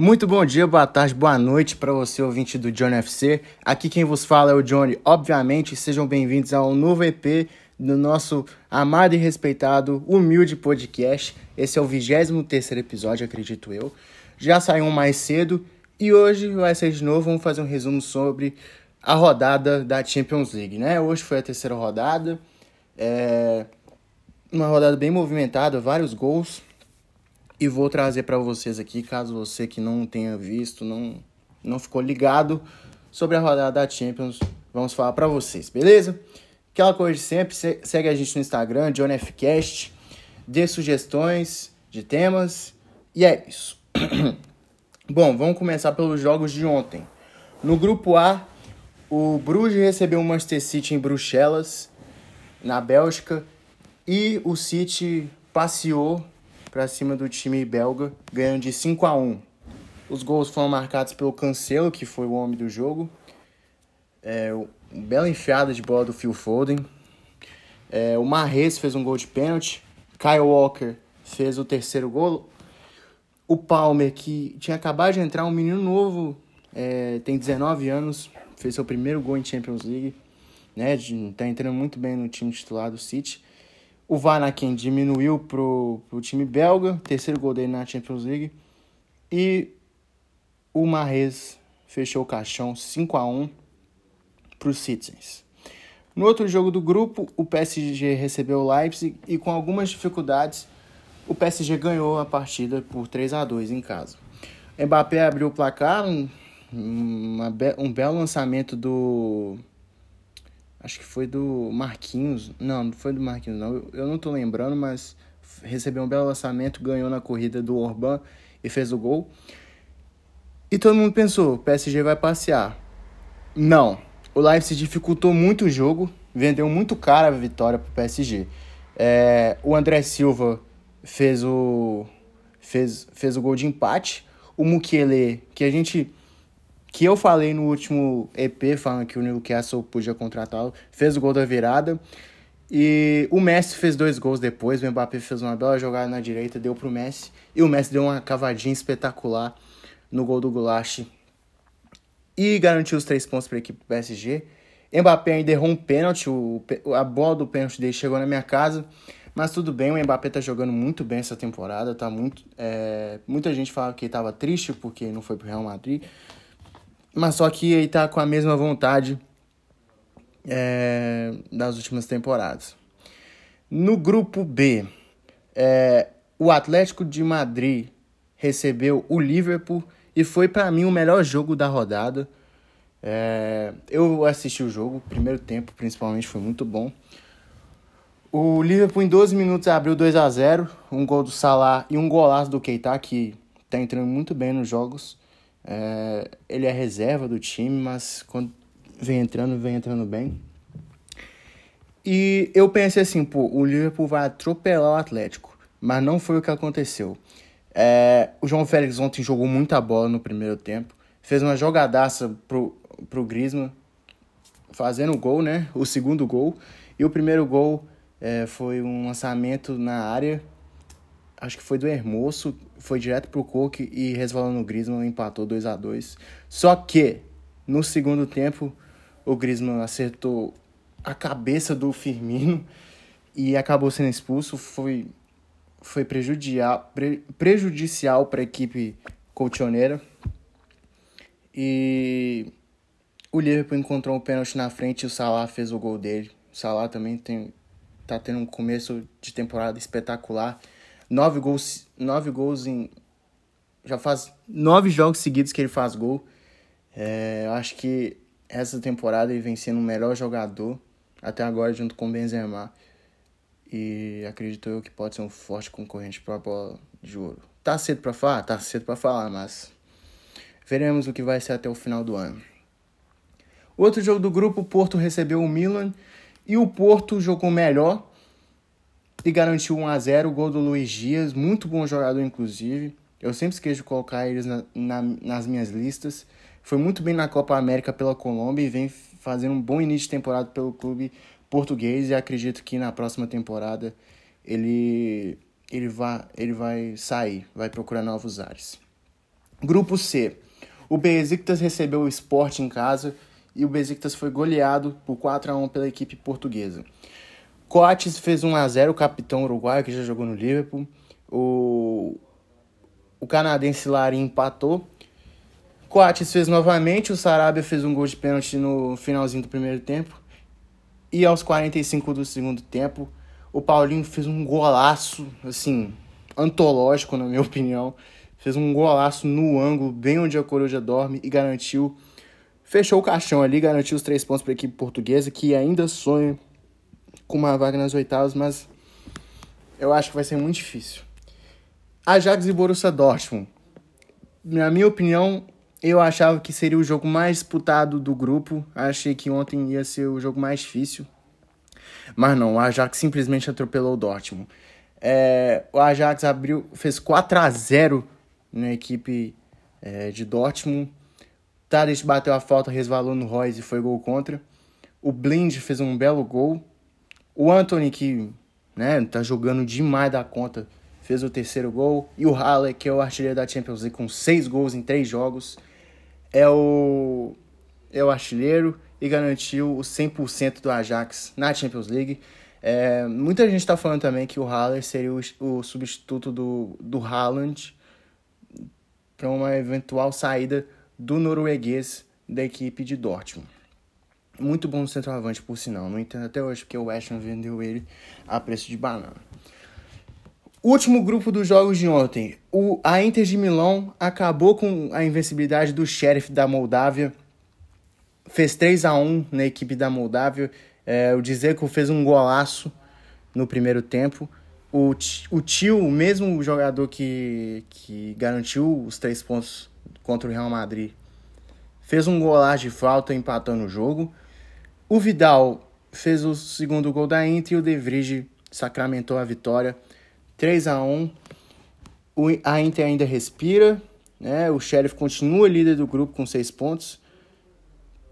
Muito bom dia, boa tarde, boa noite para você, ouvinte do Johnny FC. Aqui quem vos fala é o Johnny. Obviamente, sejam bem-vindos ao novo EP do nosso amado e respeitado, humilde podcast. Esse é o 23 episódio, acredito eu. Já saiu um mais cedo e hoje vai ser de novo. Vamos fazer um resumo sobre a rodada da Champions League, né? Hoje foi a terceira rodada. É uma rodada bem movimentada, vários gols e vou trazer para vocês aqui, caso você que não tenha visto, não, não ficou ligado sobre a rodada da Champions, vamos falar para vocês, beleza? Aquela coisa de sempre, segue a gente no Instagram, JohnFcast, dê sugestões de temas e é isso. Bom, vamos começar pelos jogos de ontem. No grupo A, o Bruges recebeu o Manchester City em Bruxelas, na Bélgica, e o City passeou para cima do time belga, ganhando de 5 a 1. Os gols foram marcados pelo Cancelo, que foi o homem do jogo. É, um bela enfiada de bola do Phil Foden. É, o Marres fez um gol de pênalti. Kyle Walker fez o terceiro gol. O Palmer, que tinha acabado de entrar, um menino novo, é, tem 19 anos, fez seu primeiro gol em Champions League. Né, tá entrando muito bem no time titular do City. O Vanaken diminuiu pro, pro time belga, terceiro gol dele na Champions League. E o Marrez fechou o caixão 5 a 1 para os Citizens. No outro jogo do grupo, o PSG recebeu o Leipzig e com algumas dificuldades, o PSG ganhou a partida por 3 a 2 em casa. Mbappé abriu o placar, um, uma, um belo lançamento do Acho que foi do Marquinhos. Não, não foi do Marquinhos, não. Eu, eu não tô lembrando, mas recebeu um belo lançamento, ganhou na corrida do Orban e fez o gol. E todo mundo pensou, o PSG vai passear. Não. O Leipzig dificultou muito o jogo, vendeu muito caro a vitória pro PSG. É, o André Silva fez o fez, fez o gol de empate. O Mukiele, que a gente que eu falei no último EP, falando que o Newcastle podia contratá-lo, fez o gol da virada. E o Messi fez dois gols depois, o Mbappé fez uma bela jogada na direita, deu pro Messi. E o Messi deu uma cavadinha espetacular no gol do Goulash. E garantiu os três pontos para a equipe do PSG. Mbappé ainda errou um pênalti, o, a bola do pênalti dele chegou na minha casa. Mas tudo bem, o Mbappé tá jogando muito bem essa temporada. Tá muito, é, muita gente fala que estava triste porque não foi pro Real Madrid. Mas só que ele tá com a mesma vontade é, das últimas temporadas. No grupo B, é, o Atlético de Madrid recebeu o Liverpool e foi para mim o melhor jogo da rodada. É, eu assisti o jogo, primeiro tempo principalmente foi muito bom. O Liverpool em 12 minutos abriu 2 a 0 um gol do Salah e um golaço do Keita, que tá entrando muito bem nos jogos. É, ele é reserva do time, mas quando vem entrando, vem entrando bem. E eu pensei assim, pô, o Liverpool vai atropelar o Atlético, mas não foi o que aconteceu. É, o João Félix ontem jogou muita bola no primeiro tempo, fez uma jogadaça pro, pro Griezmann, fazendo o gol, né? O segundo gol. E o primeiro gol é, foi um lançamento na área acho que foi do Hermoso, foi direto pro Coque e resvalou no Griezmann, empatou 2 a 2 Só que, no segundo tempo, o Griezmann acertou a cabeça do Firmino e acabou sendo expulso. Foi, foi prejudicial, pre, prejudicial para a equipe colchoneira. E o Liverpool encontrou um pênalti na frente e o Salah fez o gol dele. O Salah também tem, tá tendo um começo de temporada espetacular. Nove gols, nove gols em. Já faz nove jogos seguidos que ele faz gol. É, eu acho que essa temporada ele vem sendo o melhor jogador até agora, junto com o Benzema. E acredito eu que pode ser um forte concorrente para a bola de ouro. Tá cedo para falar? Tá cedo para falar, mas veremos o que vai ser até o final do ano. Outro jogo do grupo, o Porto recebeu o Milan e o Porto jogou melhor, e garantiu 1 a 0 o gol do Luiz Dias, muito bom jogador, inclusive. Eu sempre esqueço de colocar eles na, na, nas minhas listas. Foi muito bem na Copa América pela Colômbia e vem fazendo um bom início de temporada pelo clube português. E acredito que na próxima temporada ele, ele, vai, ele vai sair, vai procurar novos ares. Grupo C. O Besiktas recebeu o Sport em casa e o Besiktas foi goleado por 4 a 1 pela equipe portuguesa. Coates fez 1 a 0 o capitão uruguaio que já jogou no Liverpool. O, o canadense Larin empatou. Coates fez novamente, o Sarabia fez um gol de pênalti no finalzinho do primeiro tempo. E aos 45 do segundo tempo, o Paulinho fez um golaço, assim, antológico, na minha opinião. Fez um golaço no ângulo, bem onde a Coruja dorme, e garantiu. Fechou o caixão ali, garantiu os três pontos para a equipe portuguesa, que ainda sonha com uma vaga nas oitavas, mas eu acho que vai ser muito difícil. Ajax e Borussia Dortmund. Na minha opinião, eu achava que seria o jogo mais disputado do grupo. Achei que ontem ia ser o jogo mais difícil. Mas não, o Ajax simplesmente atropelou o Dortmund. É, o Ajax abriu, fez 4 a 0 na equipe é, de Dortmund. Tadic bateu a falta, resvalou no Royce e foi gol contra. O Blind fez um belo gol. O Anthony, que né, tá jogando demais da conta, fez o terceiro gol. E o Halle, que é o artilheiro da Champions League, com seis gols em três jogos é o, é o artilheiro e garantiu o 100% do Ajax na Champions League. É, muita gente está falando também que o Haller seria o, o substituto do, do Haaland para uma eventual saída do norueguês da equipe de Dortmund. Muito bom centroavante, por sinal. Não entendo até hoje porque o West Ham vendeu ele a preço de banana. Último grupo dos jogos de ontem. O, a Inter de Milão acabou com a invencibilidade do Sheriff da Moldávia. Fez 3 a 1 na equipe da Moldávia. É, o Dzeko fez um golaço no primeiro tempo. O, o tio, o mesmo jogador que, que garantiu os três pontos contra o Real Madrid, fez um golaço de falta empatando o jogo. O Vidal fez o segundo gol da Inter e o De Vrij sacramentou a vitória 3 a 1 o, A Inter ainda respira, né? O Sheriff continua líder do grupo com 6 pontos.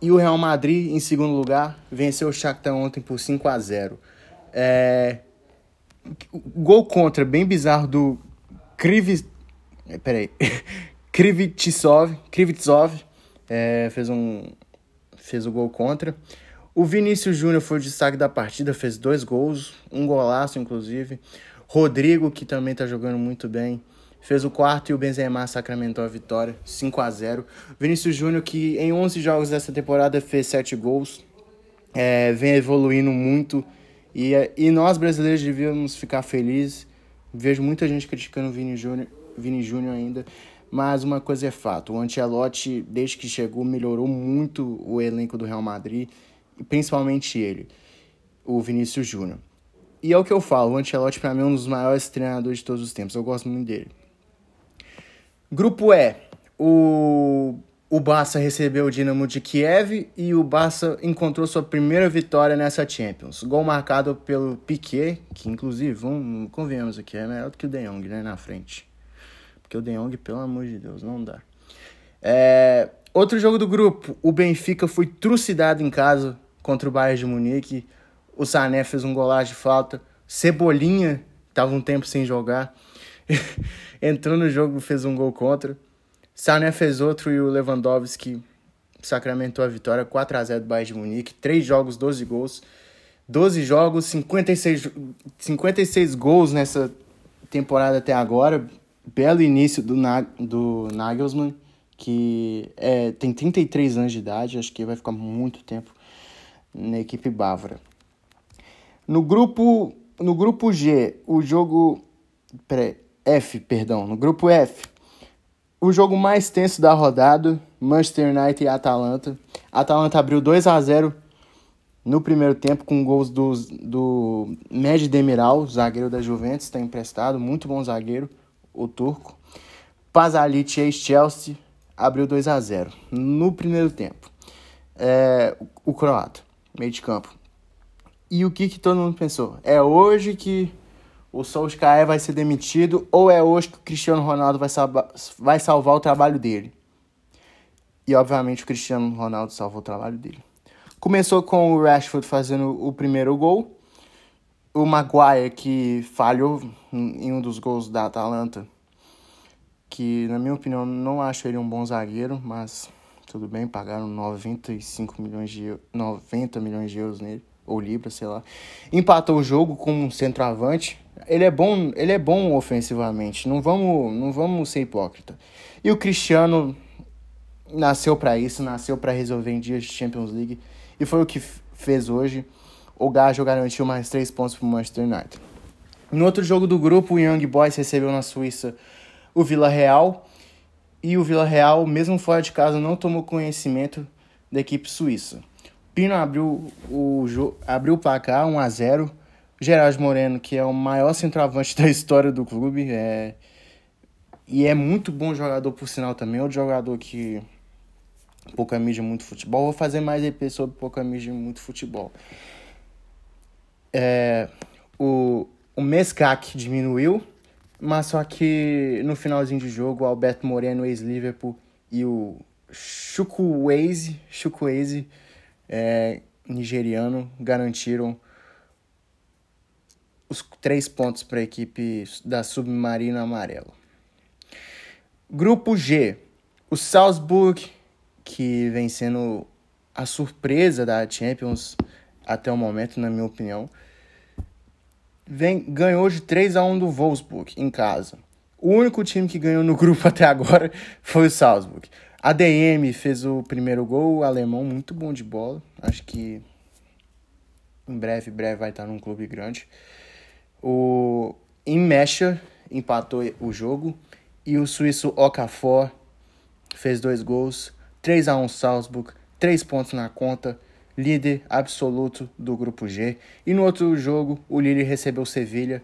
E o Real Madrid, em segundo lugar, venceu o Shakhtar ontem por 5 a 0 é... Gol contra, bem bizarro, do Kriv... Peraí. Krivitsov, Krivitsov é, fez um fez o gol contra. O Vinícius Júnior foi o destaque da partida, fez dois gols, um golaço inclusive. Rodrigo, que também está jogando muito bem, fez o quarto e o Benzema sacramentou a vitória, 5 a 0 Vinícius Júnior, que em 11 jogos dessa temporada fez 7 gols, é, vem evoluindo muito e, e nós brasileiros devíamos ficar felizes. Vejo muita gente criticando o Vini Júnior ainda, mas uma coisa é fato, o Ancelotti, desde que chegou, melhorou muito o elenco do Real Madrid, principalmente ele, o Vinícius Júnior. E é o que eu falo, o Ancelotti para mim é um dos maiores treinadores de todos os tempos. Eu gosto muito dele. Grupo E. O, o Barça recebeu o Dinamo de Kiev e o Barça encontrou sua primeira vitória nessa Champions. Gol marcado pelo Piquet, que inclusive, vamos, convenhamos aqui, é melhor do que o De Jong, né, na frente. Porque o De Jong, pelo amor de Deus, não dá. É, outro jogo do grupo, o Benfica foi trucidado em casa contra o Bayern de Munique. O Sané fez um golaço de falta. Cebolinha estava um tempo sem jogar. Entrou no jogo, fez um gol contra. Sané fez outro e o Lewandowski sacramentou a vitória 4 a 0 do Bayern de Munique. 3 jogos, 12 gols. 12 jogos, 56, 56 gols nessa temporada até agora. Belo início do, do Nagelsmann, que é, tem 33 anos de idade, acho que vai ficar muito tempo na equipe bávara. No grupo, no grupo G, o jogo. F, perdão. No grupo F, o jogo mais tenso da rodada: Manchester United e Atalanta. Atalanta abriu 2 a 0 no primeiro tempo com gols do, do Med Demiral, zagueiro da Juventus, está emprestado, muito bom zagueiro, o turco. Pazalic ex-Chelsea abriu 2 a 0 no primeiro tempo. É, o croata, meio de campo. E o que, que todo mundo pensou? É hoje que o Solskjaer vai ser demitido ou é hoje que o Cristiano Ronaldo vai, salva, vai salvar o trabalho dele? E obviamente o Cristiano Ronaldo salvou o trabalho dele. Começou com o Rashford fazendo o primeiro gol. O Maguire, que falhou em um dos gols da Atalanta, que na minha opinião não acho ele um bom zagueiro, mas tudo bem, pagaram 95 milhões de 90 milhões de euros nele ou libras, sei lá. Empatou o jogo com um centroavante. Ele é bom, ele é bom ofensivamente. Não vamos, não vamos ser hipócrita. E o Cristiano nasceu para isso, nasceu para resolver em dias de Champions League e foi o que fez hoje. O Gajo garantiu mais três pontos para o Manchester United. No outro jogo do grupo, o Young Boys recebeu na Suíça o Vila Real e o Vila Real, mesmo fora de casa, não tomou conhecimento da equipe suíça. Pino abriu o, abriu o placar 1 a 0 Gerard Moreno, que é o maior centroavante da história do clube, é... e é muito bom jogador, por sinal, também. Outro jogador que pouca mídia, muito futebol. Vou fazer mais EP sobre pouca mídia, muito futebol. É... O, o Mescac diminuiu, mas só que no finalzinho de jogo, o Alberto Moreno, ex-Liverpool, e o Chukwueze, Chukwueze é, nigeriano garantiram os três pontos para a equipe da Submarino Amarelo. Grupo G, o Salzburg, que vem sendo a surpresa da Champions até o momento, na minha opinião, vem, ganhou de 3 a 1 do Wolfsburg em casa. O único time que ganhou no grupo até agora foi o Salzburg. A DM fez o primeiro gol, o alemão muito bom de bola. Acho que em breve, breve vai estar num clube grande. O Imesha empatou o jogo e o suíço Okafor fez dois gols. 3 a 1 Salzburg, 3 pontos na conta, líder absoluto do grupo G. E no outro jogo, o Lille recebeu Sevilha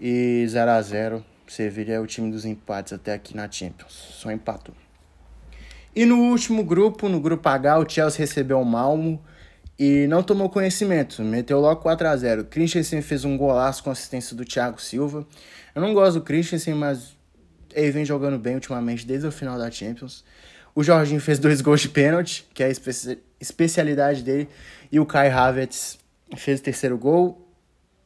e 0 a 0. Sevilha é o time dos empates até aqui na Champions. Só empatou. E no último grupo, no grupo H, o Chelsea recebeu o Malmo e não tomou conhecimento, meteu logo 4 a 0 Christensen fez um golaço com assistência do Thiago Silva. Eu não gosto do Christensen, mas ele vem jogando bem ultimamente desde o final da Champions. O Jorginho fez dois gols de pênalti, que é a espe especialidade dele, e o Kai Havertz fez o terceiro gol.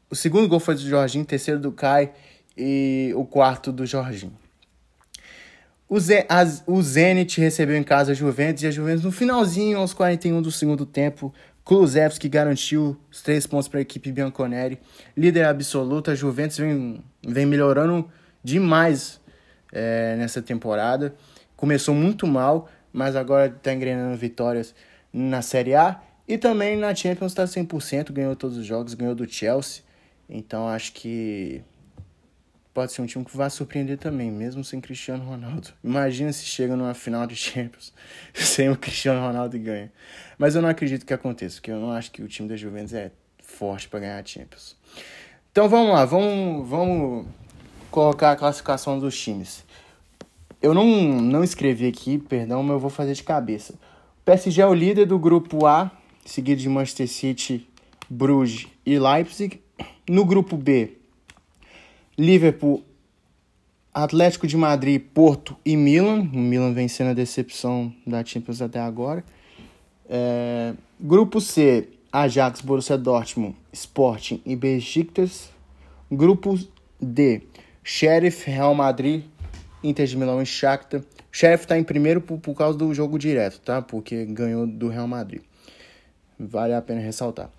O segundo gol foi do Jorginho, terceiro do Kai e o quarto do Jorginho. O, o Zenit recebeu em casa a Juventus e a Juventus no finalzinho, aos 41 do segundo tempo, Kulusevski garantiu os três pontos para a equipe Bianconeri. Líder absoluta, a Juventus vem, vem melhorando demais é, nessa temporada. Começou muito mal, mas agora está engrenando vitórias na Série A. E também na Champions está 100%, ganhou todos os jogos, ganhou do Chelsea. Então acho que pode ser um time que vai surpreender também, mesmo sem Cristiano Ronaldo. Imagina se chega numa final de Champions sem o Cristiano Ronaldo e ganha. Mas eu não acredito que aconteça, porque eu não acho que o time da Juventus é forte para ganhar a Champions. Então vamos lá, vamos, vamos colocar a classificação dos times. Eu não, não escrevi aqui, perdão, mas eu vou fazer de cabeça. O PSG é o líder do grupo A, seguido de Manchester City, Bruges e Leipzig. No grupo B, Liverpool, Atlético de Madrid, Porto e Milan. O Milan vencendo a decepção da Champions até agora. É, grupo C, Ajax, Borussia Dortmund, Sporting e Besiktas. Grupo D, Sheriff, Real Madrid, Inter de Milão e Shakhtar. O Sheriff está em primeiro por, por causa do jogo direto, tá? Porque ganhou do Real Madrid. Vale a pena ressaltar.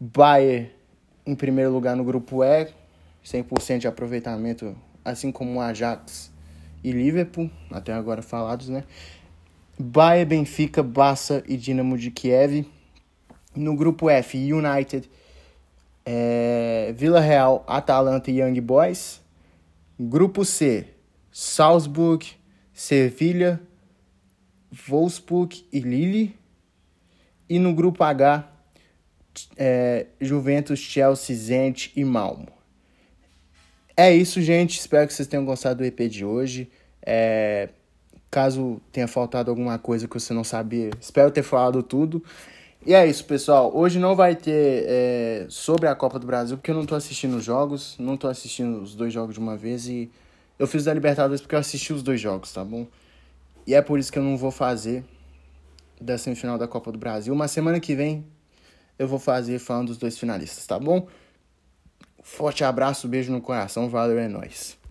Bayern em primeiro lugar no grupo E, 100% de aproveitamento, assim como Ajax e Liverpool, até agora falados, né? Bayern, Benfica, Barça e Dinamo de Kiev. No grupo F, United, é, Vila Real, Atalanta e Young Boys. Grupo C, Salzburg, Sevilha, Wolfsburg e Lille. E no grupo H, é, Juventus, Chelsea, Zenit e Malmo. É isso, gente. Espero que vocês tenham gostado do EP de hoje. É... Caso tenha faltado alguma coisa que você não sabia, espero ter falado tudo. E é isso, pessoal. Hoje não vai ter é, sobre a Copa do Brasil, porque eu não tô assistindo os jogos, não tô assistindo os dois jogos de uma vez e eu fiz da Libertadores porque eu assisti os dois jogos, tá bom? E é por isso que eu não vou fazer da semifinal da Copa do Brasil. Uma semana que vem eu vou fazer falando dos dois finalistas, tá bom? Forte abraço, beijo no coração, valeu, é nóis.